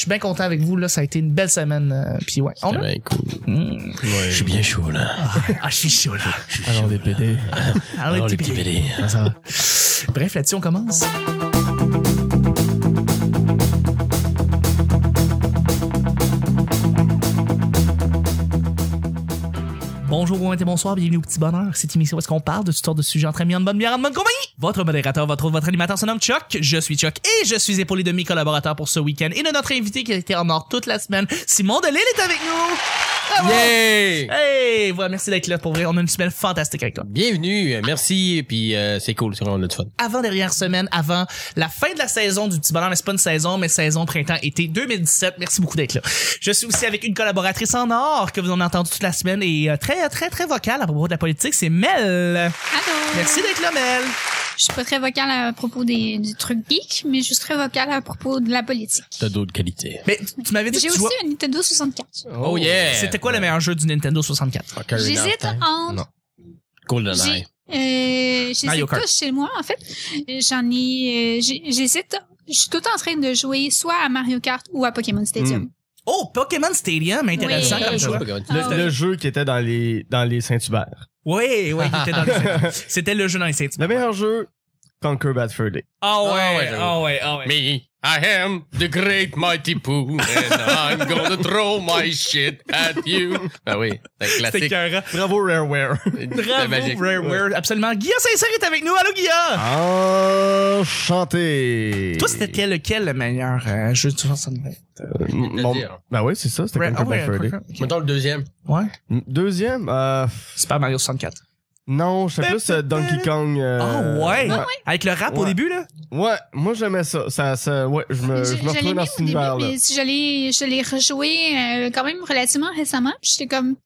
suis bien content avec vous. Là, ça a été une belle semaine. euh, puis ouais. On a... bien cool. Mm. Je suis bien chaud, là. Ah, je suis chaud là. Alors, des PD. Alors, les les petits. Bref, là-dessus, on commence. Bonjour, bon matin, bonsoir, bienvenue au Petit Bonheur. Cette émission où est-ce qu'on parle de toutes sortes de sujets entre amis, en bonne bière, en bonne compagnie. Votre modérateur, votre, votre animateur se nomme Chuck. Je suis Chuck et je suis épaulé de mes collaborateurs pour ce week-end et de notre invité qui a été en or toute la semaine. Simon Delille est avec nous. Yay! Hey, voilà, merci d'être là pour vrai. On a une semaine fantastique avec toi. Bienvenue, euh, merci, puis euh, c'est cool, c'est vraiment du fun. avant dernière semaine, avant la fin de la saison du Petit Bonheur, mais c'est pas une saison, mais saison printemps-été 2017. Merci beaucoup d'être là. Je suis aussi avec une collaboratrice en or que vous en avez entendu toute la semaine et euh, très, très, très vocale à propos de la politique, c'est Mel. Allô? Merci d'être là, Mel. Je suis pas très vocale à propos des, du truc geek, mais je suis très vocale à propos de la politique. T'as d'autres qualités. Mais tu m'avais dit J'ai que tu aussi vois... un Nintendo 64. Oh, yeah! C'était quoi le meilleur jeu du Nintendo 64? Ocarina of J'hésite Time. entre... Non. GoldenEye. J'ai, euh, Mario j'hésite Kart. tous chez moi, en fait. J'en ai, euh, j'ai- j'hésite, je suis tout le temps en train de jouer soit à Mario Kart ou à Pokémon Stadium. Mm. Oh, Pokémon Stadium, intéressant Oui. comme jeu. Ah, Le, le jeu qui était dans les, dans les Saint-Hubert. Oui, oui, il était dans le... C'était le jeu dans les. Le meilleur jeu, Conquer Bad Fur Day. Ah Ah ouais, j'avoue. ah ouais, ah ouais. Me, I am the great mighty Pooh, and I'm gonna throw my shit at you. Ben oui, c'est classique. Bravo Rareware. Bravo, magique. Rare, Rare, absolument. Guillaume Saint-Cyr est avec nous. Allô, Guillaume? Enchanté. Toi, c'était quel, lequel le meilleur euh, jeu de 60 Euh, mon-. Ben oui, c'est ça, c'était Conquer ah Bad ouais, Fur Day. ok. Mettons le deuxième. Ouais. Deuxième, euh, Super Mario 64. Non, j'étais plus euh, Donkey Kong. euh, Ah ouais. ouais. Avec le rap au Ouais. début, là? Ouais, moi j'aimais ça. Ça, ça, ouais, je me, Je, je me je l'ai retrouvais mis dans au cet début, univers-là. mais je l'ai, je l'ai rejoué euh, quand même relativement récemment. Puis j'étais comme,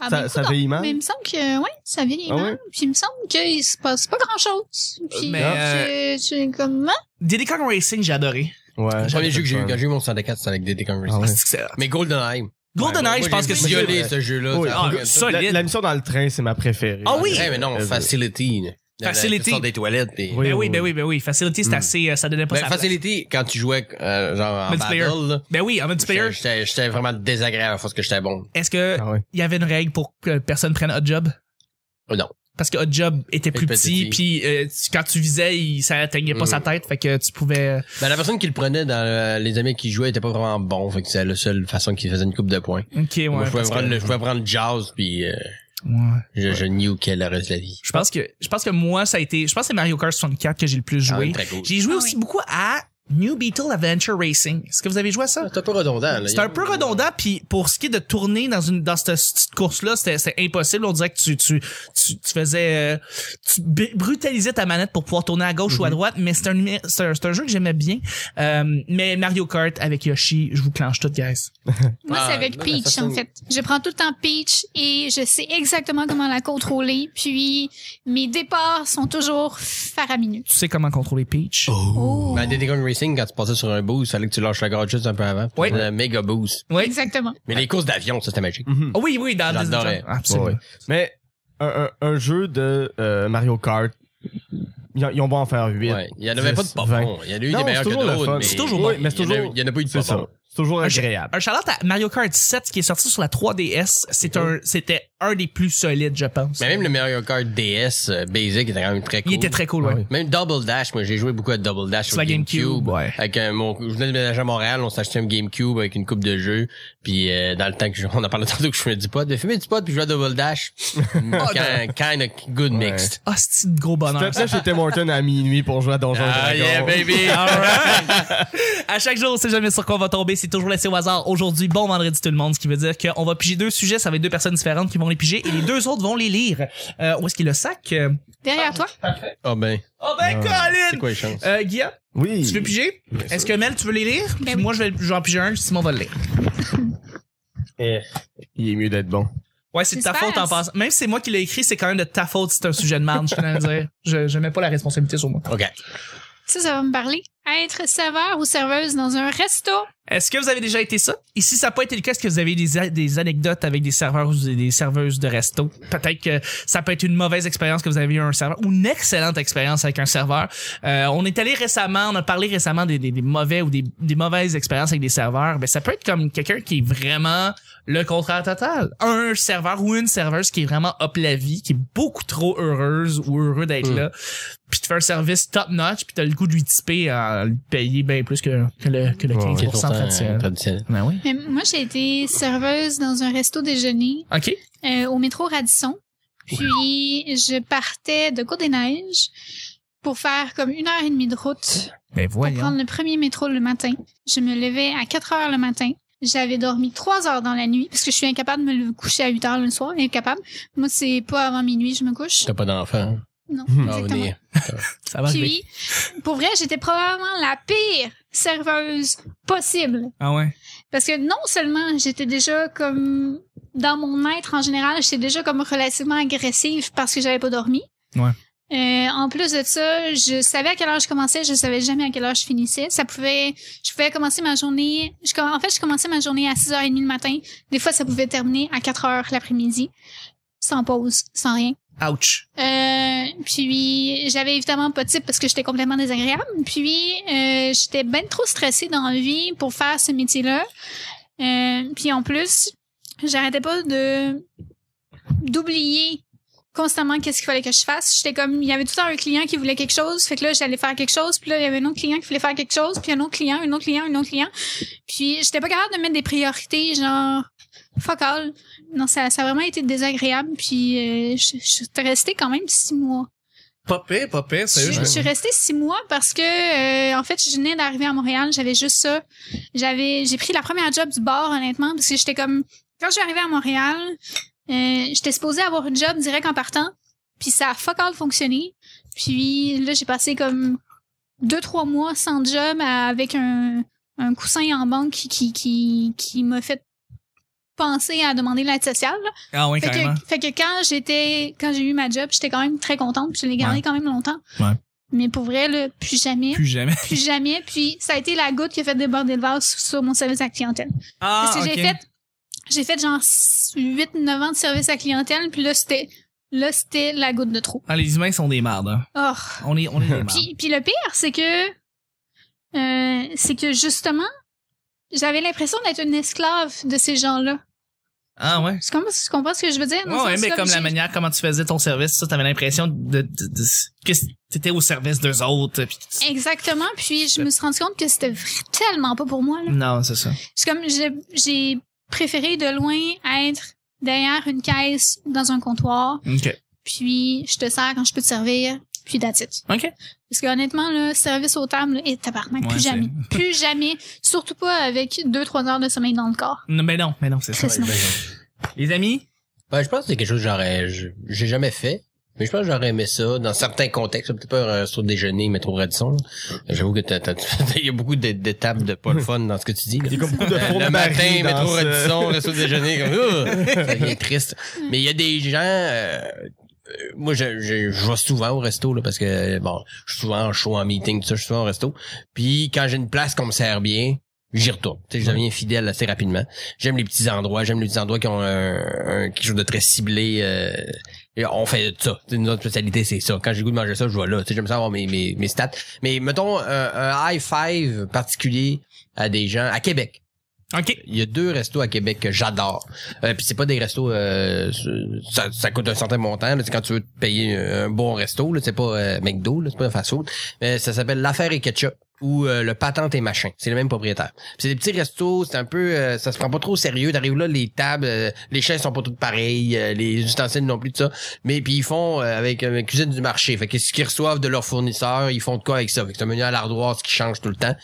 ah, Ça- ben, ça coudonc. vieillit mal? Mais il me semble que, ouais, ça vieillit Ah mal. ouais? Puis il me semble qu'il se passe pas grand chose. Puis, Mais, euh, tu es comme, ah, Diddy Kong Racing, j'ai adoré. Ouais. Le premier j'avais jeu que j'ai eu quand j'ai eu mon 64, c'était avec Diddy Kong Racing. Ah ouais. C'est que c'est- Mais GoldenEye. GoldenEye, Ouais, je pense que c'est violé ce jeu-là. Oui, ah. La, la mission dans le train, c'est ma préférée. Ah oui? Ouais, mais non, Euh, Facility. Dans la- Facility. sors des toilettes. Et... Oui, ben oui, oui, ben oui. ben oui. Facility, c'était Mm. assez, euh, ça donnait pas Ben, sa place. Facility, quand tu jouais euh, genre en battle, là, Ben oui, en multiplayer. j'étais- vraiment désagréable parce que j'étais bon. Est-ce que Ah il y avait une règle pour que personne prenne Hot Job? Oh, non. Parce que Hot Job était plus petit, petit. puis euh, quand tu visais, il, ça atteignait pas Mm. sa tête, fait que tu pouvais... Ben, la personne qui le prenait dans euh, les amis qui jouaient était pas vraiment bon, fait que c'est la seule façon qu'il faisait une coupe de points. Ok, ouais. Moi, je pouvais prendre, que- le- je pouvais prendre jazz puis euh, Ouais. je, je nukais le reste de la vie. Je pense que je pense que moi ça a été je pense que c'est Mario Kart 64 que j'ai le plus Ah, joué. cool. J'ai joué Ah aussi oui. beaucoup à New Beetle Adventure Racing. Est-ce que vous avez joué à ça? C'est un peu redondant. là. C'est un peu redondant puis pour ce qui est de tourner dans une dans cette, cette course là, c'était c'était impossible, on dirait que tu tu tu, tu faisais euh, tu brutalisais ta manette pour pouvoir tourner à gauche ou à droite, mais c'est un c'est un, jeu que j'aimais bien. Euh, mais Mario Kart avec Yoshi, je vous clenche tout guys. Moi, Ah, c'est avec la Peach, en fait. Je prends tout le temps Peach et je sais exactement comment la contrôler. Puis, mes départs sont toujours faramineux. Tu sais comment contrôler Peach? Oh. Ben, Diddy Kong Racing, quand tu passais sur un boost, il fallait que tu lâches la garde juste un peu avant. Oui. Un méga boost. Oui. Exactement. Mais les courses d'avion, ça c'était magique. Mhm. Oh oui, oui, dans Disney J'adorais. Absolument. Ouais. Mais un, un, un jeu de euh, Mario Kart, ils, ils ont beau en faire 8. Ouais. Il y en avait pas de pas 20. bons. Il y en a eu Non, des meilleurs que d'autres. fun. mais C'est toujours bon. il y en a- mais c'est toujours- Il y en a pas eu de pas. C'est toujours Un, agréable. un shout-out à Mario Kart 7 qui est sorti sur la 3DS. C'est un, c'était un des plus solides, je pense. Mais même le Mario Kart DS euh, Basic était quand même très cool. Il était très cool, ouais. Ouais. Même Double Dash, moi j'ai joué beaucoup à Double Dash Sur la GameCube, GameCube. ouais. Avec un, mon, je venais de déménager à Montréal, on s'est acheté un GameCube avec une coupe de jeux. Puis euh, dans le temps que je, on en parlait tantôt que je fumais du pot, de fumer du pot puis je jouais à Double Dash. kind, kind of good Ouais. mixed. Ah, c'est de gros bonheur. Là chez Tim Horton à minuit pour jouer à Donjon Ah yeah baby. Alright. à chaque jour, on sait jamais sur quoi on va tomber. C'est toujours laissé au hasard. Aujourd'hui, bon vendredi tout le monde, ce qui veut dire qu'on va piger deux sujets. Ça va être deux personnes différentes qui vont les piger et les deux autres vont les lire. Euh, où est-ce qu'il est le sac? Euh, Derrière toi. Oh ben, Oh ben, c'est Colin! quoi les chances? Euh, Guillaume, Oui. tu veux piger? Est-ce que Mel, tu veux les lire? Puis Ben oui. moi, je vais, je vais en piger un, Simon va le lire. Il est mieux d'être bon. Ouais, c'est de ta faute en passant. Même si c'est moi qui l'ai écrit, c'est quand même de ta faute si c'est un sujet de merde, je tenais à le dire. Je, je mets pas la responsabilité sur moi. Ok. Ça, ça va me parler être serveur ou serveuse dans un resto. Est-ce que vous avez déjà été ça? Et si ça n'a pas été le cas, est-ce que vous avez des, a- des anecdotes avec des serveurs ou des, serveuses de resto? Peut-être que ça peut être une mauvaise expérience que vous avez eu un serveur ou une excellente expérience avec un serveur. Euh, on est allé récemment, on a parlé récemment des, des, des mauvais ou des, des mauvaises expériences avec des serveurs. Ben, ça peut être comme quelqu'un qui est vraiment le contraire total. Un serveur ou une serveuse qui est vraiment up la vie, qui est beaucoup trop heureuse ou heureux d'être Mm. là, puis te fait un service top notch, puis t'as le goût de lui tiper en payer bien plus que, que le, que le Ouais, 15% Qui est pourtant, traditionnel. traditionnel. Ben oui. Mais moi, j'ai été serveuse dans un resto déjeuner OK. euh, au métro Radisson. Puis, je partais de Côte-des-Neiges pour faire comme une heure et demie de route Ben pour prendre le premier métro le matin. Je me levais à 4 heures le matin. J'avais dormi 3 heures dans la nuit parce que je suis incapable de me coucher à 8 heures le soir. Incapable. Moi, c'est pas avant minuit je me couche. T'as pas d'enfant. Non, Ah, exactement. Ça va. Puis, pour vrai, j'étais probablement la pire serveuse possible. Ah ouais? Parce que non seulement j'étais déjà comme dans mon être en général, j'étais déjà comme relativement agressive parce que j'avais pas dormi. Ouais. Euh, en plus de ça, je savais à quelle heure je commençais, je savais jamais à quelle heure je finissais. Ça pouvait, je pouvais commencer ma journée. Je, en fait, je commençais ma journée à 6h30 le matin. Des fois, ça pouvait terminer à 4h l'après-midi, sans pause, sans rien. Ouch. Euh, puis j'avais évidemment pas de type parce que j'étais complètement désagréable. Puis euh, j'étais ben trop stressée dans la vie pour faire ce métier-là. Euh, puis en plus, j'arrêtais pas de d'oublier constamment qu'est-ce qu'il fallait que je fasse. J'étais comme il y avait tout le temps un client qui voulait quelque chose, fait que là j'allais faire quelque chose, puis là il y avait un autre client qui voulait faire quelque chose, puis un autre client, un autre client, un autre client. Puis j'étais pas capable de mettre des priorités genre fuck all. Non, ça, ça a vraiment été désagréable. Puis euh, je, je suis restée quand même six mois. Pas pire, pas pire, Je, je suis restée six mois parce que euh, en fait, je venais d'arriver à Montréal, j'avais juste ça. J'avais, j'ai pris la première job du bar honnêtement parce que j'étais comme quand je suis arrivée à Montréal, euh, j'étais supposée avoir une job direct en partant, puis ça a fuck all fonctionné. Puis là, j'ai passé comme deux trois mois sans job avec un un coussin en banque qui qui qui, qui m'a fait penser à demander l'aide sociale. là. Ah Fait carrément. que, fait que quand j'étais, quand j'ai eu ma job, j'étais quand même très contente, puis je l'ai gardé Ouais. quand même longtemps. Ouais. Mais pour vrai, là, plus jamais, Plus jamais. plus jamais. Puis ça a été la goutte qui a fait déborder le vase sur mon service à la clientèle. Ah, Parce que ok. j'ai fait, j'ai fait genre 8, 9 ans de service à clientèle, puis là, c'était, là, c'était la goutte de trop. Ah, les humains sont des mardes. hein. Oh. On est, on est des mardes. Puis, puis le pire, c'est que, euh, c'est que justement, j'avais l'impression d'être une esclave de ces gens-là. Ah ouais. Tu comprends, tu comprends ce que je veux dire? Le Ouais, mais comme la manière comment tu faisais ton service, ça, t'avais l'impression de, de, de- que t'étais au service d'eux autres. puis tu- Exactement. Puis je me suis rendu compte que c'était tellement pas pour moi. Là. Non, c'est ça. C'est comme j'ai j'ai préféré de loin être derrière une caisse dans un comptoir, Ok. puis je te sers quand je peux te servir, puis that's it. Ok. Parce que honnêtement, le service aux tables, et tabarnak, Ouais, plus jamais. plus jamais. Surtout pas avec deux, trois heures de sommeil dans le corps. Non, mais non, mais non, c'est ça. Les amis? Ben, je pense que c'est quelque chose que j'aurais, j'ai jamais fait. Mais je pense que j'aurais aimé ça dans certains contextes. Peut-être pas un resto de déjeuner, métro Radisson. J'avoue que t'as, t'as- il y a beaucoup d'é- d'étapes de pas le fun dans ce que tu dis. là. Il y a beaucoup de Euh, le matin, métro ce- Radisson, resto de déjeuner, comme, ça devient triste. Mais il y a des gens, euh, euh, moi, je, je, je vais souvent au resto, là, parce que, bon, je suis souvent en show, en meeting, tout ça, je suis souvent au resto. Puis, quand j'ai une place qu'on me sert bien, j'y retourne. Tu sais, je deviens fidèle assez rapidement. J'aime les petits endroits, j'aime les petits endroits qui ont un, un- quelque chose de très ciblé. euh, et on fait ça. Tu sais, notre spécialité, c'est ça. Quand j'ai le goût de manger ça, je vais là. Tu sais, j'aime ça avoir mes, mes, mes stats. Mais mettons un, un high five particulier à des gens à Québec. Il y a deux restos à Québec que j'adore. Euh, puis c'est pas des restos euh, ça, ça coûte un certain montant. C'est quand tu veux te payer un bon resto, c'est pas euh, McDo, c'est pas un fast-food. Mais ça s'appelle l'affaire et ketchup ou euh, le patente et machin. C'est le même propriétaire. C'est des petits restos, c'est un peu euh, ça se prend pas trop au sérieux. T'arrives là, les tables, euh, les chaises sont pas toutes pareilles, euh, les ustensiles non plus de ça. Mais puis ils font euh, avec une cuisine du marché. Fait que ce qu'ils reçoivent de leurs fournisseurs, ils font de quoi avec ça? Fait que c'est un menu à l'ardoise qui change tout le temps.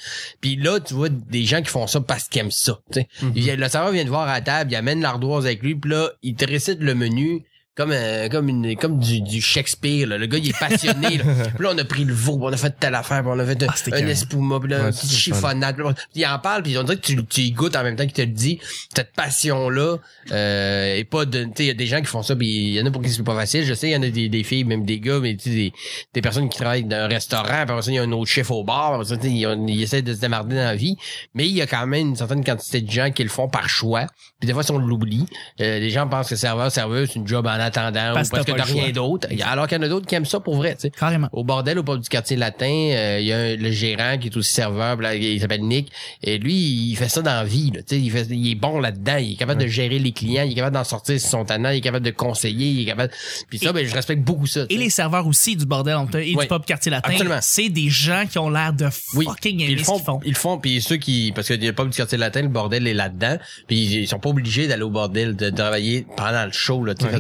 Puis là, tu vois des gens qui font ça parce qu'ils aiment ça. vient- Le serveur vient te voir à la table, il amène l'ardoise avec lui, puis là, il te récite le menu comme euh, comme une comme du, du Shakespeare là. le gars il est passionné là. Puis là on a pris le veau puis on a fait telle affaire puis on a fait Ah, un carré. espuma puis là, Ouais, un chiffonnade puis il en parle puis on dirait que tu, tu y goûtes en même temps qu'il te le dit cette passion là euh, et pas de tu sais il y a des gens qui font ça puis il y en a pour qui c'est pas facile je sais il y en a des, des filles même des gars mais tu sais des, des personnes qui travaillent dans un restaurant puis après ça il y a un autre chef au bar puis ça, ils, ils essaient de se démarrer dans la vie mais il y a quand même une certaine quantité de gens qui le font par choix puis des fois si on l'oublie euh, les gens pensent que serveur serveuse c'est une job en attendant Parce ou que parce que t'as rien d'autre alors qu'il y en a d'autres qui aiment ça pour vrai tu sais Carrément. au bordel au pub du quartier latin, euh, il y a un- le gérant qui est aussi serveur, là, il s'appelle Nick, et lui, il fait ça dans la vie, là, tu sais, il, fait, il est bon là-dedans, il est capable de gérer les clients, il est capable d'en sortir son tannant, il est capable de conseiller, il est capable... Puis ça, Et- ben, je respecte beaucoup ça. Et les serveurs aussi du bordel et Ouais. du pub quartier latin, Absolument. c'est des gens qui ont l'air de Oui. fucking aimer ils le ce qu'ils font, font. ils font, puis ceux qui, parce que le pub du quartier latin, le bordel est là-dedans, puis ils, sont pas obligés d'aller au bordel, de, travailler pendant le show, là, tu Ouais,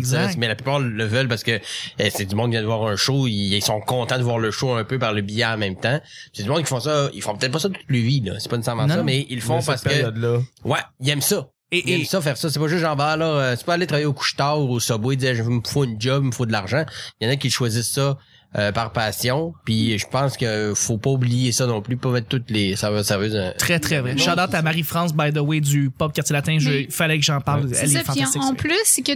mais la plupart le veulent parce que eh, c'est du monde qui vient de voir un show, ils, ils sont contents de voir le show un peu par le billet en même temps. C'est du monde qui font ça, ils font peut-être pas ça toute leur vie, là, c'est pas nécessairement Non, ça, mais ils le font parce cette que, période-là. ouais, ils aiment ça. Et, Ils aiment et ça faire ça. C'est pas juste genre, bah, là, euh, c'est pas aller travailler au couche-tard ou au subway, dire, je me faut une job, il me faut de l'argent. Il y en a qui choisissent ça euh, par passion. Puis je pense que faut pas oublier ça non plus, pas mettre toutes les serveurs serveuses. euh, très très vrai. Shout out à Marie-France, by the way, du pub quartier latin. Je, Mais- fallait que j'en parle. C'est Elle ça, est puis fantastique. en, plus, c'est que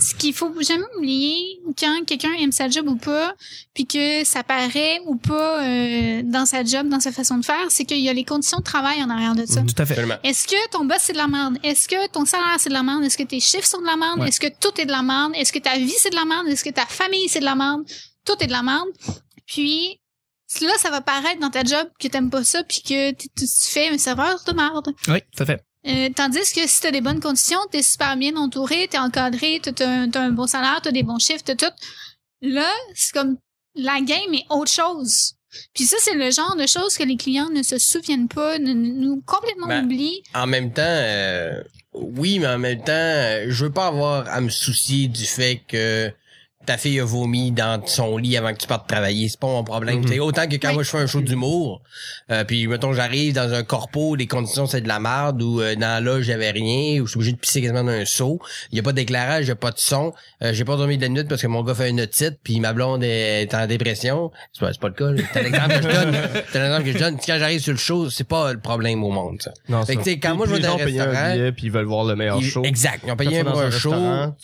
ce qu'il faut jamais oublier quand quelqu'un aime sa job ou pas, puis que ça paraît ou pas euh, dans sa job, dans sa façon de faire, c'est qu'il y a les conditions de travail en arrière de ça. Tout à fait. Est-ce que ton boss c'est de la merde? Est-ce que ton salaire c'est de la merde? Est-ce que tes chiffres sont de la merde? Ouais. Est-ce que tout est de la merde? Est-ce que ta vie c'est de la merde? Est-ce que ta famille c'est de la merde? Tout est de la merde. Puis là, ça va paraître dans ta job que t'aimes pas ça puis que tu tu fais un serveur de merde. Oui, tout à fait. Euh, tandis que si t'as des bonnes conditions, t'es super bien entouré, t'es encadré, t'as, t'as un, t'as un bon salaire, t'as des bons chiffres, t'as tout. Là, c'est comme la game est autre chose. Puis ça, c'est le genre de choses que les clients ne se souviennent pas, ne- nous complètement Ben, oublient. En même temps, euh, oui, mais en même temps, je veux pas avoir à me soucier du fait que ta fille a vomi dans son lit avant que tu partes travailler. C'est pas mon problème. C'est autant que quand Oui. moi je fais un show d'humour, euh, puis mettons j'arrive dans un corpo, les conditions c'est de la merde ou euh, dans là j'avais rien ou je suis obligé de pisser quasiment dans un seau. Il y a pas d'éclairage, il y a pas de son. Euh, j'ai pas dormi de la nuit parce que mon gars fait une otite puis ma blonde est en dépression. C'est pas, c'est pas le cas. C'est l'exemple que je donne. C'est l'exemple que je donne. Quand j'arrive sur le show, c'est pas le problème au monde. Ça. Non, Fait que, quand moi, je vais les dans gens un un restaurant, billet puis ils veulent voir le meilleur show. Exact. Ils ont payé dans un show.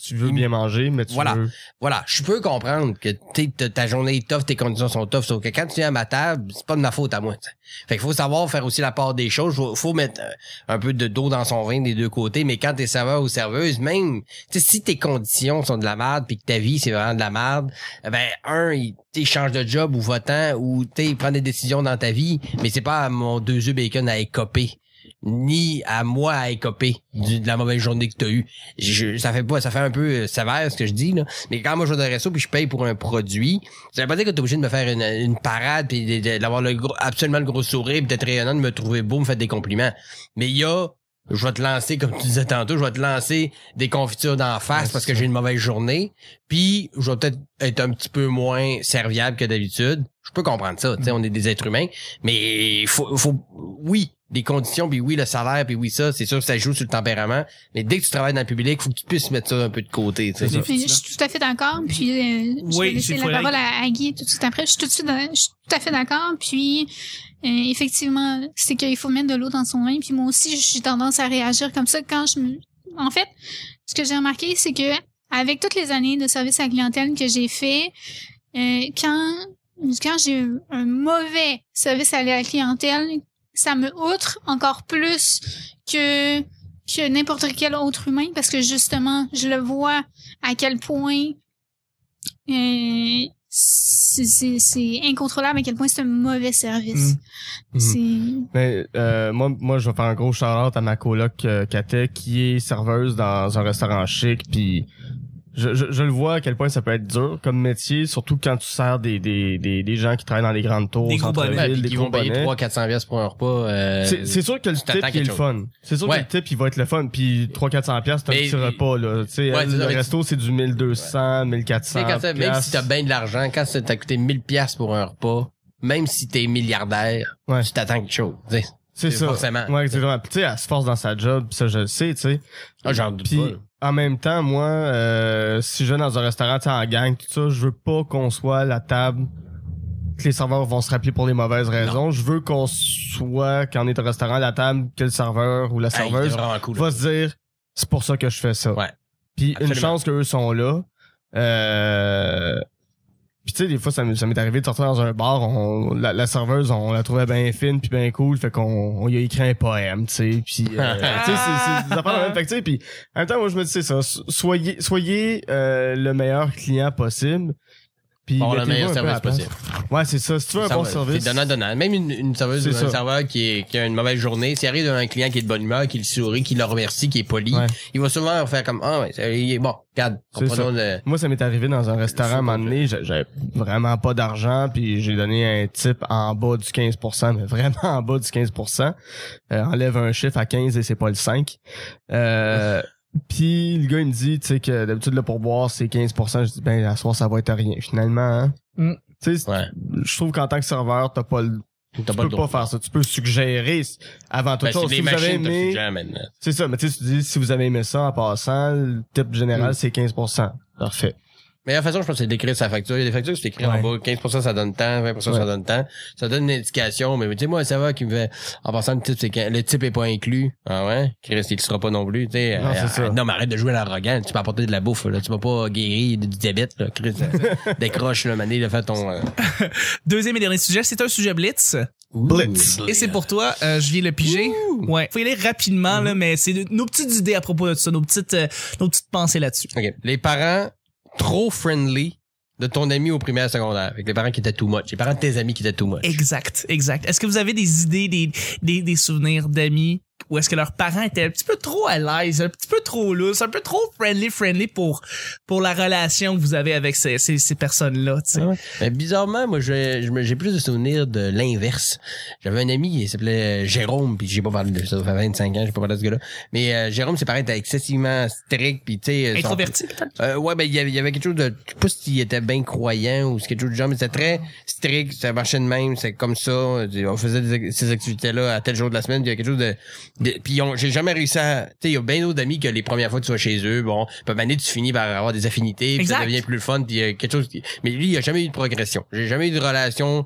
Tu veux bien manger, mais tu Voilà. veux... Voilà. Je peux comprendre que t'sais, ta- journée est tough, tes conditions sont tough, sauf que quand tu viens à ma table, c'est pas de ma faute à moi. t'sais. Fait qu'il faut savoir faire aussi la part des choses. Faut, faut mettre euh, un peu de d'eau dans son vin des deux côtés, mais quand t'es serveur ou serveuse, même si tes conditions sont de la merde puis que ta vie c'est vraiment de la merde, eh ben un, il change de job ou votant ou t'sais, prend des décisions dans ta vie, mais c'est pas mon deux œufs bacon à écoper ni à moi à écoper du- de la mauvaise journée que t'as eue. Je, ça fait pas, ça fait un peu euh, sévère ce que je dis là. Mais quand moi je vais dans un resto puis je paye pour un produit, ça veut pas dire que t'es obligé de me faire une, une parade puis d'avoir le gros, absolument le gros sourire d'être rayonnant, de me trouver beau, me faire des compliments. Mais il y a je vais te lancer, comme tu disais tantôt, je vais te lancer des confitures d'en face parce que j'ai une mauvaise journée. Puis je vais peut-être être un petit peu moins serviable que d'habitude. Je peux comprendre ça, tu sais, on est des êtres humains. Mais faut, faut, oui, des conditions, puis oui, le salaire, puis oui, ça, c'est sûr que ça joue sur le tempérament. Mais dès que tu travailles dans le public, faut que tu puisses mettre ça un peu de côté, tu sais. C'est ça. Mais je suis tout à fait d'accord. Puis euh, je Oui, vais laisser la parole à, à Guy tout de suite après. Je suis tout de suite, dans- je suis tout à fait d'accord. Puis euh, effectivement, c'est qu'il faut mettre de l'eau dans son vin. Puis moi aussi, j'ai tendance à réagir comme ça quand je me. En fait, ce que j'ai remarqué, c'est que avec toutes les années de service à la clientèle que j'ai fait, euh, quand quand j'ai eu un mauvais service à la clientèle, ça me outre encore plus que que n'importe quel autre humain parce que justement, je le vois à quel point euh, c'est- incontrôlable à quel point c'est un mauvais service. Mhm. C'est Mais euh, moi, moi, je vais faire un gros shout-out à ma coloc euh, Kate, qui est serveuse dans un restaurant chic, puis je, je, je le vois à quel point ça peut être dur comme métier, surtout quand tu sers des, des, des, des gens qui travaillent dans les grandes tours, Des gros bonnets. Ouais, des qui vont payer bonnets. 3 400 pièces pour un repas. euh, C'est c'est sûr que le il est le fun. C'est sûr Ouais. que le tip il va être le fun. Puis 300-400 pièces c'est un petit repas là. Tu sais, Ouais, elle, ça, le resto c'est du 1200, Tu 1400. sais, quand t'as- même si t'as bien de l'argent, quand ça t'a coûté 1000 pièces pour un repas, même si t'es milliardaire, Ouais. tu t'attends quelque chose. tu sais. c'est ça. Forcément. Ouais, exactement. Puis tu sais, elle se force dans sa job, puis ça je le sais, tu sais. Ah, j'en doute pas. En même temps, moi, euh, si je vais dans un restaurant tu sais, en gang, tout ça, je veux pas qu'on soit la table que les serveurs vont se rappeler pour les mauvaises raisons. Je veux qu'on soit, quand on est au restaurant, à la table, que le serveur ou la serveuse cool. va se dire, c'est pour ça que je fais ça. Ouais. Puis une chance qu'eux sont là. Euh... Puis tu sais, des fois, ça m'est arrivé de sortir dans un bar, on, la, la serveuse, on la trouvait bien fine puis bien cool, fait qu'on on y a écrit un poème, tu sais, puis euh, tu sais, c'est des affaires de même. Fait que tu sais, puis en même temps, moi je me dis c'est ça, so- soyez soyez euh, le meilleur client possible. Puis Bon, le meilleur service possible. Ouais, c'est ça. Si tu veux un bon service. C'est donnant, donnant. Même une, une serveuse ou un serveur qui, est, qui a une mauvaise journée, s'il arrive un client qui est de bonne humeur, qui le sourit, qui le remercie, qui est poli, Ouais. il va souvent faire comme, ah ouais, il est bon, regarde, comprenons le... Moi, ça m'est arrivé dans un restaurant à un moment donné, j'a- j'avais vraiment pas d'argent, puis j'ai donné un type en bas du 15%, mais vraiment en bas du 15%. Euh, enlève un chiffre à 15 et c'est pas le 5. Euh, puis le gars, il me dit, tu sais, que d'habitude, le pourboire, c'est 15%. Je dis, ben, à soir, ça va être rien, finalement, hein. Mm. Tu sais, Ouais. je trouve qu'en tant que serveur, t'as pas le... Tu pas peux le pas faire ça. Tu peux suggérer avant toute Ben, c'est chose. Si vous avez aimé, c'est ça, mais tu sais, tu dis, si vous avez aimé ça en passant, le type général, Mm. c'est 15%. Parfait. Meilleure façon, je pense, c'est d'écrire sa facture. Il y a des factures, c'est écrit en Ouais. bas, 15% ça donne temps, 20% ça Ouais. donne temps. Ça donne une indication, mais tu sais, moi, ça va qui me fait, en passant, le type, c'est le type est pas inclus. Ah ouais? Chris, il le sera pas non plus, tu sais. Non, Euh, ça. non, mais arrête de jouer à l'arrogant. Tu peux apporter de la bouffe, là. Tu vas pas guérir du diabète, là. Chris, euh, décroche, là, mané, là, fais ton, euh, Deuxième et dernier sujet, c'est un sujet blitz. Blitz. Et c'est pour toi, euh, je viens le piger. Ouais. Faut y aller rapidement, là, mais c'est de- nos petites idées à propos de ça, nos petites, euh, nos petites pensées là-dessus. OK. Les parents trop friendly de ton ami au primaire secondaire. Avec les parents qui étaient too much. Les parents de tes amis qui étaient too much. Exact, exact. Est-ce que vous avez des idées, des, des, des souvenirs d'amis où est-ce que leurs parents étaient un petit peu trop à l'aise, un petit peu trop loose, un peu trop friendly, friendly pour, pour la relation que vous avez avec ces, ces, ces personnes-là, tu sais? Ouais. Mais bizarrement, moi, j'ai je me- j'ai plus de souvenirs de l'inverse. J'avais un ami, il s'appelait Jérôme, puis j'ai pas parlé de ça, ça fait 25 ans, j'ai pas parlé de ce gars-là. Mais euh, Jérôme, c'est pareil, était excessivement strict, puis tu sais... son- Introverti, peut-être? Euh, ouais, ben il y avait, il y avait quelque chose de... Je sais pas s'il était bien croyant ou quelque chose du genre, mais c'était très strict, ça marchait de même, c'est comme ça. On faisait des- ces activités-là à tel jour de la semaine, puis il y a quelque chose de... puis j'ai jamais réussi à... Tu sais, il y a bien d'autres amis que les premières fois que tu vas chez eux, bon, puis donné, tu finis par avoir des affinités, puis ça devient plus le fun, puis euh, quelque chose... qui- Mais lui, il a jamais eu de progression. J'ai jamais eu de relation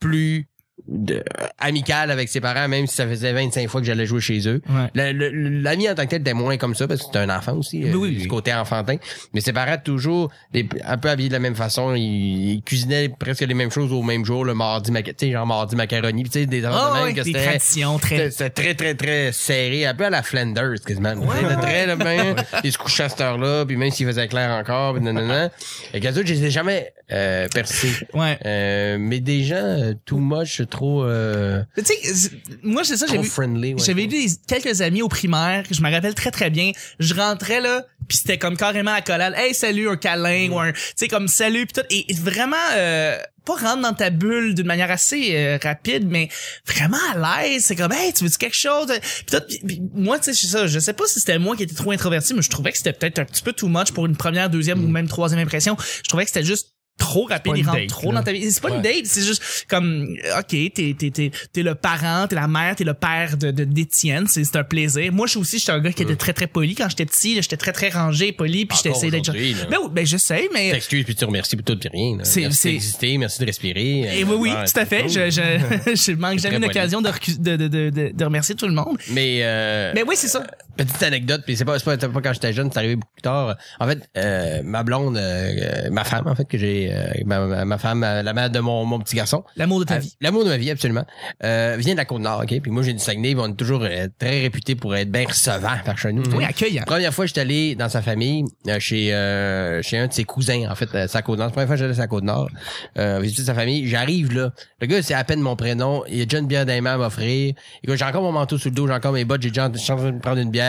plus de, amicale avec ses parents, même si ça faisait 25 fois que j'allais jouer chez eux. Ouais. Le- le- L'ami en tant que tel était moins comme ça parce que c'était un enfant aussi, Oui, euh, oui, du oui. côté enfantin. Mais ses parents toujours des- un peu habillés de la même façon. Ils, ils cuisinaient presque les mêmes choses au même jour, le mardi, maca- tu sais, genre mardi macaroni, tu sais, des Ah, même ouais, que des traditions très... c'était très, très, très serré, un peu à la Flanders, quasiment. C'était très, là, ben, il se couchait à cette heure-là, puis même s'il faisait clair encore, puis nanana. Et qu'à je les ai jamais, euh, percés. Ouais. Euh, mais des gens, euh, too much, trop, euh, Tu sais, moi, c'est ça, vu... friendly, ouais. J'avais eu des- quelques amis au primaire, je me rappelle très très bien. Je rentrais là, puis c'était comme carrément la collade. Hey, salut, un câlin ou un, tu sais comme salut puis tout. Et vraiment, euh, pas rentrer dans ta bulle d'une manière assez euh, rapide, mais vraiment à l'aise. C'est comme hey, tu veux quelque chose Puis tout, puis- moi, tu sais, c'est ça. Je sais pas si c'était moi qui étais trop introverti, mais je trouvais que c'était peut-être un petit peu too much pour une première, deuxième ou même troisième impression. Je trouvais que c'était juste trop rapide, il rentre date, trop là. dans ta vie. C'est pas une date, c'est juste comme OK, t'es t'es t'es t'es le parent, t'es la mère, t'es le père de de- d'Étienne, c'est c'est un plaisir. Moi, je suis aussi j'étais un gars qui était très très poli quand j'étais petit, là, j'étais très très rangé, poli, puis j'étais essayé d'être. Ben oui, ben je sais, mais T'excuses puis tu remercies tout puis rien. C'est- Merci c'est- d'exister, merci de respirer. et oui, oui, Ouais, tout à fait. Je, je, je manque jamais l'occasion de, de, de, de, de, de remercier tout le monde. Mais, euh, Mais oui, c'est ça. Petite anecdote, puis c'est pas, c'est pas, c'est pas quand j'étais jeune, c'est arrivé beaucoup plus tard. En fait, euh, ma blonde, euh, ma femme, en fait, que j'ai, euh, ma, ma- femme, euh, la mère de mon, mon petit garçon, L'amour de ta Euh, vie. L'amour de ma vie, absolument. Euh, vient de la Côte-Nord, OK? Puis moi, j'ai du Saguenay, puis on est toujours très réputé pour être bien recevant par chez nous. Oui, accueillant. Première fois, j'étais allé dans sa famille, chez euh, chez un de ses cousins, en fait, sa côte nord. Première fois, j'allais à sa côte nord, euh, visiter sa famille. J'arrive là. Le gars, c'est à peine mon prénom. Il a déjà une bière mains à m'offrir. Écoute, j'ai encore mon manteau sur le dos, j'ai encore mes bottes, j'ai déjà en de prendre une bière.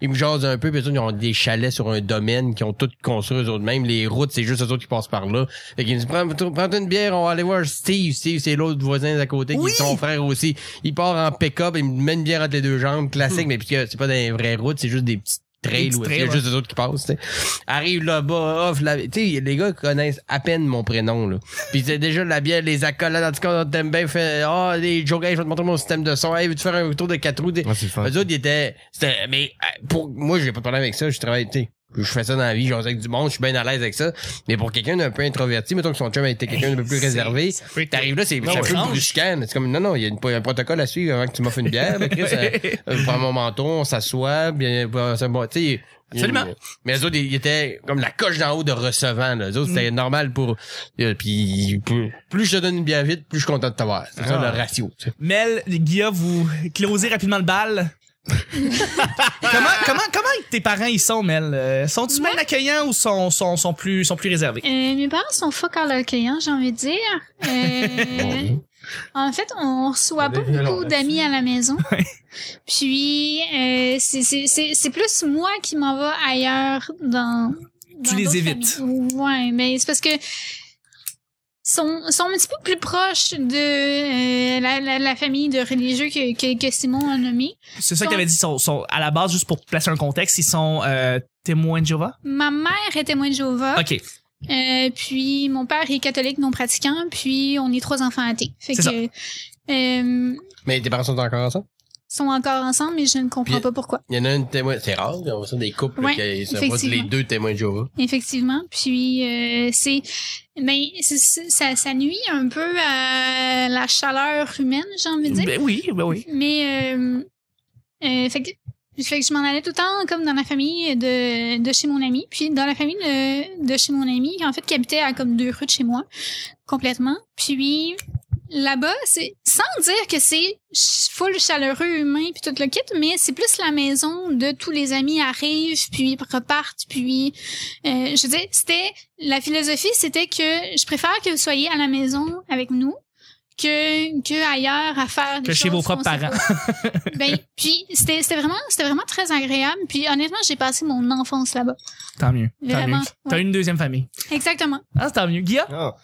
Il me jase un peu, puis ils ont des chalets sur un domaine qui ont tout construit eux autres mêmes. Les routes, c'est juste eux autres qui passent par là. Fait qu'il me dit, prends, prends une bière, on va aller voir Steve. Steve, c'est l'autre voisin d'à côté, Oui! qui est son frère aussi. Il part en pick-up, il me met une bière entre les deux jambes, classique, mais puisque c'est pas des vraies routes, c'est juste des petites trail Des petits il y a juste les autres qui passent, tu sais. Arrive là-bas, offre la, tu sais, les gars connaissent à peine mon prénom, là. Puis c'est déjà la bière, les accolades, en tout cas, on t'aime bien, fait, ah, les jokes, hey, je vais te montrer mon système de son, hey, veux-tu faire un tour de quatre roues? Des- Ouais, c'est le fun. Eux autres, ils étaient, c'était, mais, euh, pour, moi, j'ai pas de problème avec ça, je travaille, tu sais. Je fais ça dans la vie, j'ose avec du monde, je suis bien à l'aise avec ça. Mais pour quelqu'un d'un peu introverti, mettons que son chum était quelqu'un d'un peu plus réservé, t'arrives là, c'est un peu brusquant. C'est comme, non, non, il y a une- un protocole à suivre avant que tu m'offres une bière, là, Chris. euh, euh, prends mon manteau, on s'assoit, bien, c'est bon, tu sais. Absolument. Mais les autres, ils étaient comme la coche d'en haut de recevant, là. Les autres, c'était normal pour, euh, puis plus, je te donne une bière vite, plus je suis content de t'avoir. C'est ça Ah. le ratio, tu sais. Mel, Guilla, vous closez rapidement le bal. comment, comment, comment tes parents ils sont, Mel? Euh, Sont-ils bien accueillants ou sont, sont, sont plus, sont plus réservés? Euh, mes parents sont fuck all accueillants, j'ai envie de dire. Euh, en fait, on reçoit pas beaucoup d'amis à la maison. Puis, euh, c'est- c'est c'est- c'est plus moi qui m'en vais ailleurs dans. Tu les évites. familles. Ouais, mais c'est parce que sont, sont un petit peu plus proches de euh, la, la, la famille de religieux que, que, que Simon a nommé. C'est ça que Sont- t'avais dit, sont, sont, à la base, juste pour placer un contexte, ils sont euh, témoins de Jéhovah? Ma mère est témoin de Jéhovah. OK. Euh, puis mon père est catholique non pratiquant, puis on est trois enfants athées. Fait que euh, Mais tes parents sont encore ensemble? Sont encore ensemble, mais je ne comprends Puis- pas pourquoi. Il y en a une témoin, c'est rare, on voit ça des couples, Ouais, qui sont les deux témoins de Jéhovah. Effectivement. Puis euh, c'est ben ça, ça nuit un peu à la chaleur humaine, j'ai envie de dire. Ben oui, ben oui. Mais euh, euh, fait que fait que je m'en allais tout le temps comme dans la famille de, de chez mon ami. Puis dans la famille de, de chez mon ami, en fait, qui habitait à comme deux rues de chez moi, complètement. Puis là-bas, c'est sans dire que c'est full chaleureux humain puis tout le kit, mais c'est plus la maison de tous les amis arrivent puis repartent puis euh, je veux dire, c'était la philosophie, c'était que je préfère que vous soyez à la maison avec nous que que ailleurs à faire des Que chez vos propres parents. ben puis c'était c'était vraiment c'était vraiment très agréable puis honnêtement j'ai passé mon enfance là-bas Tant mieux. Tant Vraiment, mieux. T'as ouais. une deuxième famille. exactement Ah, c'est tant mieux. Guilla? Ah.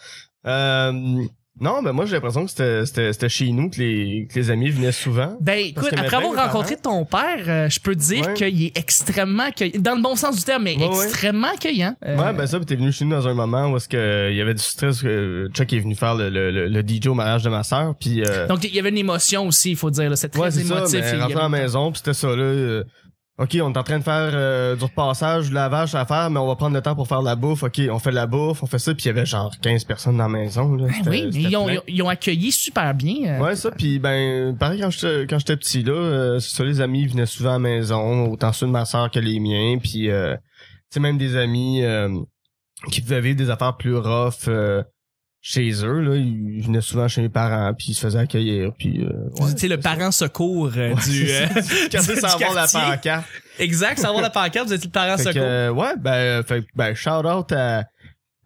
Euh, non, ben moi j'ai l'impression que c'était- c'était c'était chez nous que les, que les amis venaient souvent. Ben écoute, après avoir parents- rencontré ton père, euh, je peux dire Ouais. qu'il est extrêmement accueillant. Dans le bon sens du terme, mais Ouais, ouais. extrêmement accueillant. Euh, Ouais, ben ça, pis t'es venu chez nous dans un moment où est-ce que il y avait du stress que Chuck est venu faire le, le, le, le DJ au mariage de ma sœur, puis euh, Donc il y avait une émotion aussi, il faut dire. là. C'est très ouais, c'est ça, émotif. mais et rentrer à la maison, puis c'était ça là. OK, on est en train de faire euh, du repassage, du lavage à faire, mais on va prendre le temps pour faire la bouffe. OK, on fait la bouffe, on fait ça, puis il y avait genre 15 personnes dans la maison. Là. Ben C'était- oui, ils ont, ils ont- accueilli super bien. euh. Ouais, ça, puis ben, pareil, quand j'étais, quand j'étais petit, là, euh, c'est ça, les amis venaient souvent à la maison, autant ceux de ma soeur que les miens, puis euh, tu sais, même des amis euh, qui pouvaient vivre des affaires plus rough euh, chez eux, là, ils venaient souvent chez mes parents, puis ils se faisaient accueillir, puis... Euh, Vous étiez le parent secours euh, du, euh, Casser du sans avoir la pancarte. Exact, sans avoir la pancarte, vous étiez le parent Fait secours. euh, ouais, ben, fait, que, ben, shout out à,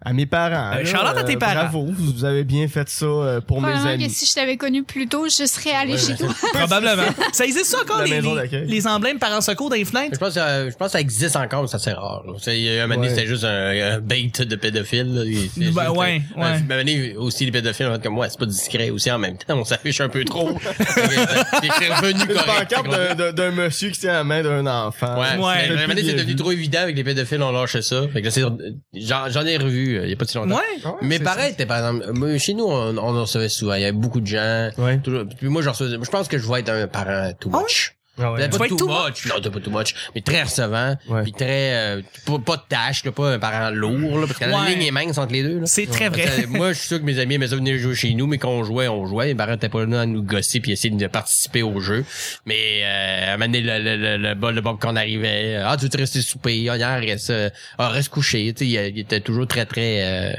à mes parents. Euh, à tes parents. Bravo, vous vous avez bien fait ça euh, pour mes probablement que amis. si je t'avais connu plus tôt je serais Ouais, chez toi Probablement. ça existe ça encore, La les, maison les, d'accueil. les emblèmes parents secours dans les Je fenêtres? pense, que, je pense que ça existe encore, mais ça c'est rare. là. C'est- il y a Un moment donné, Ouais. c'était juste un, un bait de pédophile. Là. Il- c'est Ben juste- ouais, un- ouais. Un moment donné, aussi, les pédophiles, on fait comme moi, c'est pas discret aussi en même temps. On s'affiche un peu trop. c'est revenu Une correct. pancarte d'un- d'un d'un monsieur qui tient la main d'un enfant. Ouais, Ouais. Depuis un moment donné, c'est devenu trop évident avec les pédophiles, on lâchait ça. Fait que là, c'est- j'en, j'en ai revu euh, il y a pas si longtemps. Ouais. Ouais, Mais pareil, t'es, par exemple, chez nous, on, on en recevait souvent. Il y avait beaucoup de gens. Ouais. Toujours- Puis moi, je recevais, je pense que je vais être un parent too Ah much. Ah ouais. Pas too much. Non, pas too much. Mais très recevant. Ouais. Puis très, euh, pas, pas de tâches, là, pas un parent lourd, là, parce que la ligne est mince entre les deux, là. C'est très vrai. que moi, je suis sûr que mes amis aimaient ça venir jouer chez nous, mais quand on jouait, on jouait. Mes parents étaient pas là à nous gosser puis essayer de participer au jeu. Mais euh, à un moment donné, le, le, le, le bol de Bob qu'on arrivait, euh, ah, tu veux te rester souper, ah, hier, reste, euh, ah, reste couché. Tu sais, il, il était toujours très, très... euh,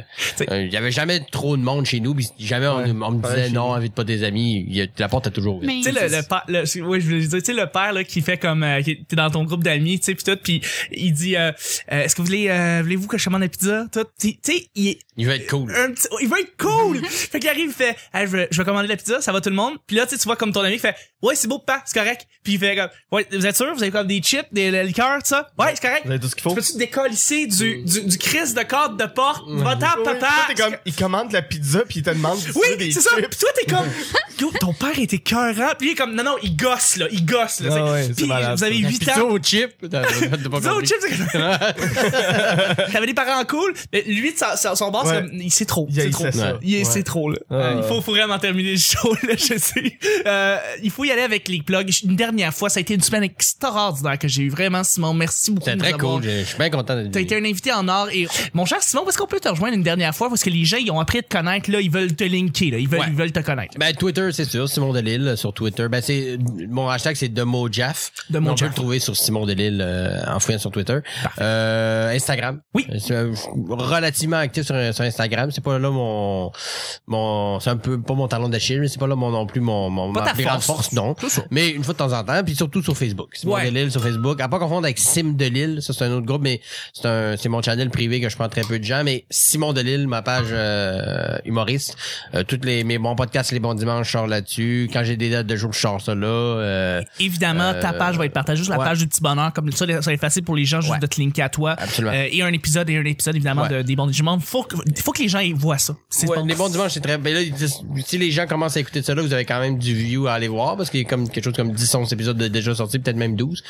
euh, Il y avait jamais trop de monde chez nous, puis jamais on, Ouais. on me disait non, invite pas tes amis. La porte est toujours ouverte. mais Tu sais, le, le le, c'est- ouais, je voulais dire, tu sais, le père, là, qui fait comme, euh, qui est dans ton groupe d'amis, tu sais, pis tout, pis il dit, euh, euh, est-ce que vous voulez, euh, voulez-vous que je commande la pizza? Tout, tu tu sais, il est Il va être cool. un petit, il veut être cool! fait qu'il arrive, il fait, Hey, je, vais, je vais commander la pizza, ça va tout le monde? Puis là, tu sais, tu vois comme ton ami, il fait, ouais, c'est beau, pas, c'est correct. Puis il fait comme, ouais, vous êtes sûr? Vous avez comme des chips, des la liqueurs, tout ça? Ouais, c'est correct. Vous avez tout ce qu'il faut. Peux-tu te décoller du, du, du crise de cadre de porte? Va-t'en, Ouais, papa! toi, t'es comme, il commande la pizza puis il te demande si tu veux Oui, c'est ça. Puis toi, t'es comme, yo, ton père était cœurant. Puis il est comme, non, non, il gosse, là. Il gosse, box. Là, Ah c'est- ouais, c'est Puis malade, vous avez ça. 8 Pizza ans. au chip. Pizza au chip, c'est- J'avais des parents cool. Mais lui, de sa- son boss, Ouais. il sait trop. Il haïssait trop. Il c'est trop, là. Ah. Euh, il faut, faut vraiment terminer le show, là, je sais. Euh, il faut y aller avec les plugs. Une dernière fois, ça a été une semaine extraordinaire que j'ai eu. Vraiment, Simon, merci beaucoup. C'était de très cool. Je suis bien content d'être T'as été un invité en or et mon cher Simon, est-ce qu'on peut te rejoindre une dernière fois? Parce que les gens ils ont appris à te connaître là, ils veulent te linker là, ils veulent Ouais. ils veulent te connaître. Ben, Twitter, c'est sûr. Simon Delille euh, sur Twitter. Ben, c'est, mon hashtag, c'est Demojaff. De On peut le trouver sur Simon Delille, euh, en fouillant sur Twitter. Euh, Instagram. Oui. Euh, c'est, euh, relativement actif sur, sur Instagram. C'est pas là mon, mon, c'est un peu, pas mon talon d'Achille, mais c'est pas là mon, non plus mon, mon, Pas ma ta force. force, non. Mais une fois de temps en temps, puis surtout sur Facebook. Simon Ouais. Delille sur Facebook. À pas confondre avec Sim Delille. Ça, c'est un autre groupe, mais c'est un, c'est mon channel privé que je prends très peu de gens, mais Simon Delille, ma page, euh, humoriste. Euh, toutes les, mes bons podcasts, les bons dimanches, je sors là-dessus. Quand j'ai des dates de jour, je sors ça là. Euh, Évidemment, ta Euh, page va être partagée sur la ouais. page du petit bonheur comme ça ça va être facile pour les gens juste Ouais. de te linker à toi. Absolument. Euh, et un épisode et un épisode évidemment de, des bons dimanches. Faut que faut que les gens ils voient ça. C'est Ouais, bon. les bons dimanches, c'est très. Ben là, si les gens commencent à écouter ça là, vous avez quand même du view à aller voir parce qu'il y a comme quelque chose comme 10, 11 épisodes de- déjà sortis, peut-être même 12.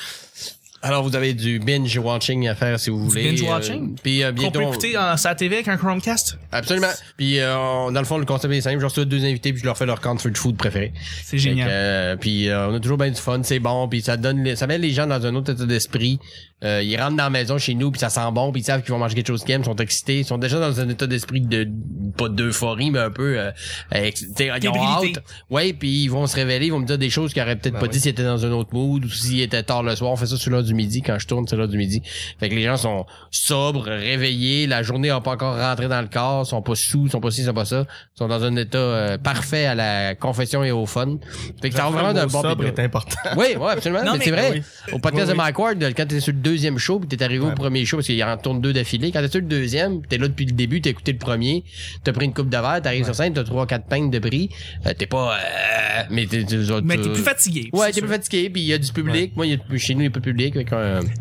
Alors vous avez du binge watching à faire si vous voulez. binge Euh, puis euh, Qu'on bientôt. peut écouter en sa TV avec un Chromecast? Absolument. Puis euh, dans le fond, le concept est simple. Je reçois deux invités puis je leur fais leur comfort food préféré. C'est génial. euh, puis euh, on a toujours bien du fun, c'est bon, puis ça donne, ça met les gens dans un autre état d'esprit. Euh, ils rentrent dans la maison chez nous, puis ça sent bon, puis ils savent qu'ils vont manger quelque chose qu'ils aiment, ils sont excités, ils sont déjà dans un état d'esprit de pas d'euphorie, mais un peu, euh, ils ont hâte. Ouais, puis ils vont se révéler, ils vont me dire des choses qu'ils auraient peut-être Ben pas oui. dit s'ils étaient dans un autre mood ou s'ils étaient tard le soir. On fait ça sur l'heure du midi quand je tourne, c'est l'heure du midi. Fait que les gens sont sobres, réveillés, la journée n'a pas encore rentré dans le corps, sont pas sous, sont pas ci, sont pas ça, sont dans un état euh, parfait à la confession et au fun. Fait que ça va vraiment d'un bon sobre est important. oui, ouais, absolument. Non, mais, mais- c'est vrai. Oui. Au podcast Oui, de Mike Ward, quand t'es sur le deuxième show, puis t'es arrivé au Ouais. premier show, parce qu'il en tourne deux d'affilée, quand t'es sur le deuxième, t'es là depuis le début, t'as écouté le premier, t'as pris une coupe de verre, t'arrives sur scène, t'as trois, quatre pintes de prix, euh, t'es pas, euh, mais t'es, t'es- Mais t'es- t'es plus fatigué. Ouais, t'es sûr. plus fatigué, puis il y a du public. Moi, il y a, chez nous, il y a pas de public.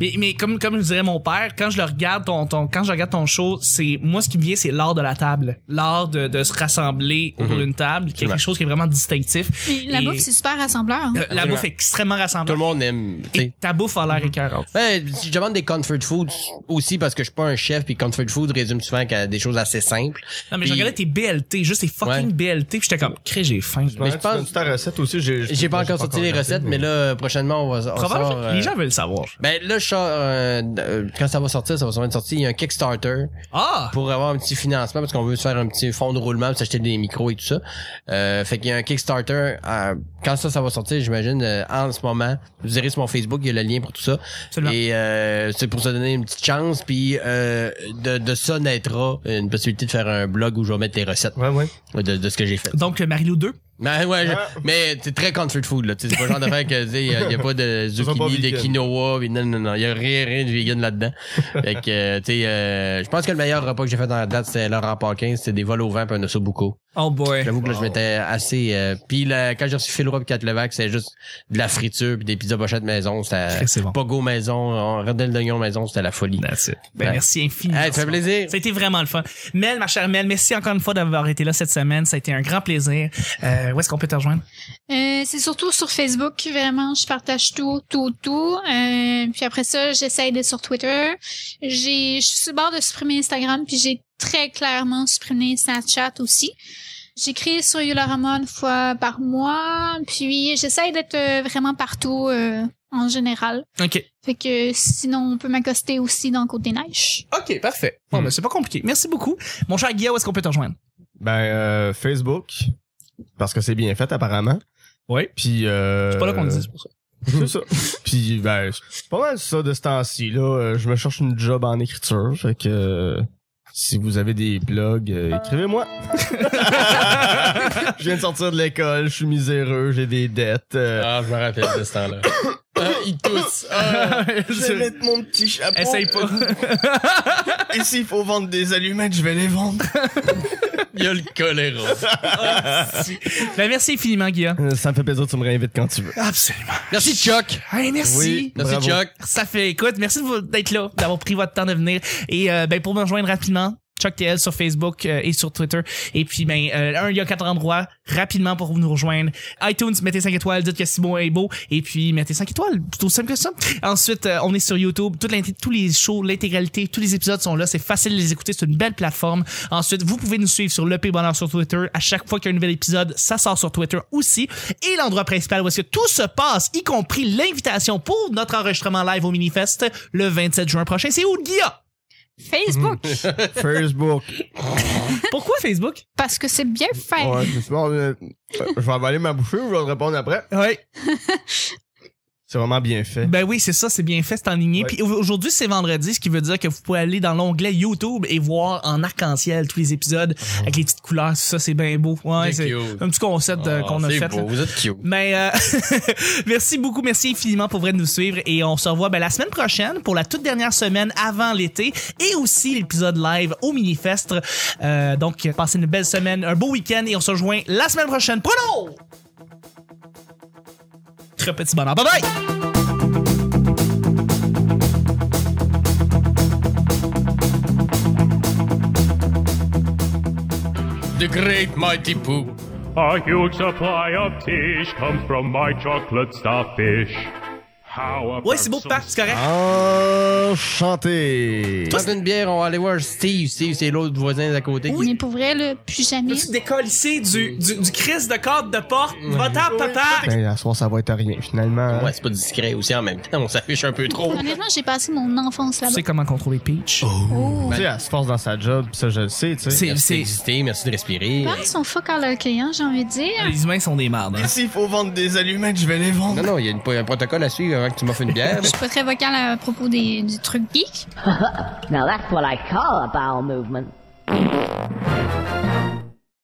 Mais, mais comme comme dirait mon père, quand je le regarde ton, ton quand je regarde ton show, c'est moi ce qui me vient c'est l'art de la table, l'art de, de se rassembler autour Mhm. d'une table, quelque chose qui est vraiment distinctif. La Et- bouffe, c'est super rassembleur. hein. Euh, la bouffe est extrêmement tout le monde aime, Et ta bouffe a l'air écœurante. Ouais, si je demande des comfort foods aussi parce que je suis pas un chef puis comfort food résume souvent qu'à des choses assez simples. Non mais je Puis- regardais tes BLT, juste tes fucking Ouais. BLT, puis j'étais comme crée j'ai faim. Mais je tu pense- ta recette aussi, j'ai J'ai pas encore sorti les recettes, mais là, prochainement, on va, on sort, les euh, gens veulent le savoir. Ben là, je euh, euh, quand ça va sortir, ça va sûrement être sorti. Il y a un Kickstarter Ah pour avoir un petit financement parce qu'on veut se faire un petit fonds de roulement, pour s'acheter des micros et tout ça. Euh, fait qu'il y a un Kickstarter. euh, quand ça, ça va sortir, j'imagine, euh, en ce moment, vous irez sur mon Facebook, il y a le lien pour tout ça. Absolument. Et euh, c'est pour se donner une petite chance. Puis euh, de, de ça naîtra une possibilité de faire un blog où je vais mettre les recettes Ouais, ouais. de, de ce que j'ai fait. donc Marilou 2. Mais ouais, je- Ah. mais c'est très comfort food là. Tu sais, C'est pas le genre d'affaire que tu sais, y, a y a pas de pas zucchini, de vegan. quinoa, pis non non non, y a rien rien de vegan là-dedans. fait que euh, tu sais, euh, je pense que le meilleur repas que j'ai fait dans la date c'était Laurent Paquin, c'était des vols au vent puis un ossobuco. Oh boy. J'avoue que là je m'étais assez euh, puis là, quand j'ai reçu Phil Roy pis Kat Levac, c'était juste de la friture puis des pizzas pochettes maison, c'était C'est bon. Pogo maison, on- rondelle d'oignon maison, c'était la folie. That's it. Ben, Ouais. merci infiniment. Hey, ça fait plaisir. Ça a été vraiment le fun. Mel, ma chère Mel, merci encore une fois d'avoir été là cette semaine. Ça a été un grand plaisir. Euh, où est-ce qu'on peut te rejoindre? Euh, c'est surtout sur Facebook, vraiment, je partage tout, tout, tout. Euh, puis après ça, j'essaye d'être sur Twitter. J'ai, je suis sur le bord de supprimer Instagram, puis j'ai très clairement supprimé Snapchat aussi. J'écris sur Yolarama une fois par mois, puis j'essaye d'être euh, vraiment partout euh, en général. OK. Fait que sinon, on peut m'accoster aussi dans Côte des Neiges. OK, parfait. Bon, Hmm. ben, c'est pas compliqué. Merci beaucoup. Mon cher Guillaume, où est-ce qu'on peut te rejoindre? Ben, euh, Facebook, parce que c'est bien fait apparemment. Oui. Puis, euh... C'est pas là qu'on le dit, c'est pour ça. C'est ça. Puis, ben, c'est pas mal ça de ce temps-ci, là. Euh, Je me cherche une job en écriture, fait que... Si vous avez des blogs, euh, écrivez-moi. je viens de sortir de l'école, je suis miséreux, j'ai des dettes. euh, Ah, je me rappelle de ce temps-là. Ah, il tousse. Ah. je vais mettre mon petit chapeau. Essaye pas. Et s'il faut vendre des allumettes, je vais les vendre. Il y a le choléra. ben, merci infiniment, Guillaume. Euh, Ça me fait plaisir tu me réinvites quand tu veux. Absolument. Merci Chuck. Hey, merci. Oui. Merci Bravo. Chuck. Ça fait, écoute, merci de vous- d'être là, d'avoir pris votre temps de venir. Et euh, ben pour me rejoindre rapidement, ChuckTL sur Facebook euh, et sur Twitter. Et puis, ben, euh, un, il y a quatre endroits rapidement pour nous rejoindre. iTunes, mettez 5 étoiles, dites que bon et beau. Et puis, mettez 5 étoiles. Plutôt simple que ça. Ensuite, euh, on est sur YouTube. Toute tous les shows, l'intégralité, tous les épisodes sont là. C'est facile de les écouter. C'est une belle plateforme. Ensuite, vous pouvez nous suivre sur Le P Bonheur sur Twitter. À chaque fois qu'il y a un nouvel épisode, ça sort sur Twitter aussi. Et l'endroit principal où est-ce que tout se passe, y compris l'invitation pour notre enregistrement live au Minifest le 27 juin prochain. C'est où? Facebook, Facebook. Pourquoi Facebook? parce que c'est bien fait. Ouais, je bon, euh, je vais avaler ma bouchée ou je vais te répondre après. Oui. C'est vraiment bien fait. Ben oui, c'est ça, c'est bien fait, c'est en ligne. Ouais. Puis au- aujourd'hui, c'est vendredi, ce qui veut dire que vous pouvez aller dans l'onglet YouTube et voir en arc-en-ciel tous les épisodes avec les petites couleurs. Ça, c'est bien beau. Ouais, C'est un petit concept euh, Ah, qu'on a fait. beau, là. Vous êtes cute. Mais euh, merci beaucoup, merci infiniment pour vrai de nous suivre et on se revoit ben, la semaine prochaine pour la toute dernière semaine avant l'été et aussi l'épisode live au Minifest. Euh, donc passez une belle semaine, un beau week-end et on se rejoint la semaine prochaine. Bruno! Très petit bonheur. Bye bye! The Great Mighty Pooh. A huge supply of tish comes from my chocolate starfish. Ouais, c'est beau, Pat, c'est correct. Enchanté. Prends une bière, on va aller voir Steve. Steve, c'est l'autre voisin d'à côté. Mais pour vrai, là, plus jamais. Peux-tu décollisser du, du, du crise de cadre de porte? Va-t'en, papa! Ben, la soir, ça va être rien, finalement. Ouais, c'est pas discret aussi en même temps. On s'affiche un peu trop. Honnêtement, j'ai passé mon enfance Tu là-bas. sais comment contrôler Peach? Oh. Tu sais, elle se force dans sa job, pis ça, je le sais, tu sais. C'est, Merci c'est, d'exister, merci de respirer. Parents sont fuck all le client, j'ai envie de dire. les humains sont des mardes. hein. S'il faut vendre des allumettes, je vais les vendre. Non, non, il y a une- un protocole à suivre je suis pas très à propos du truc geek. Now that's what I call a bowel movement.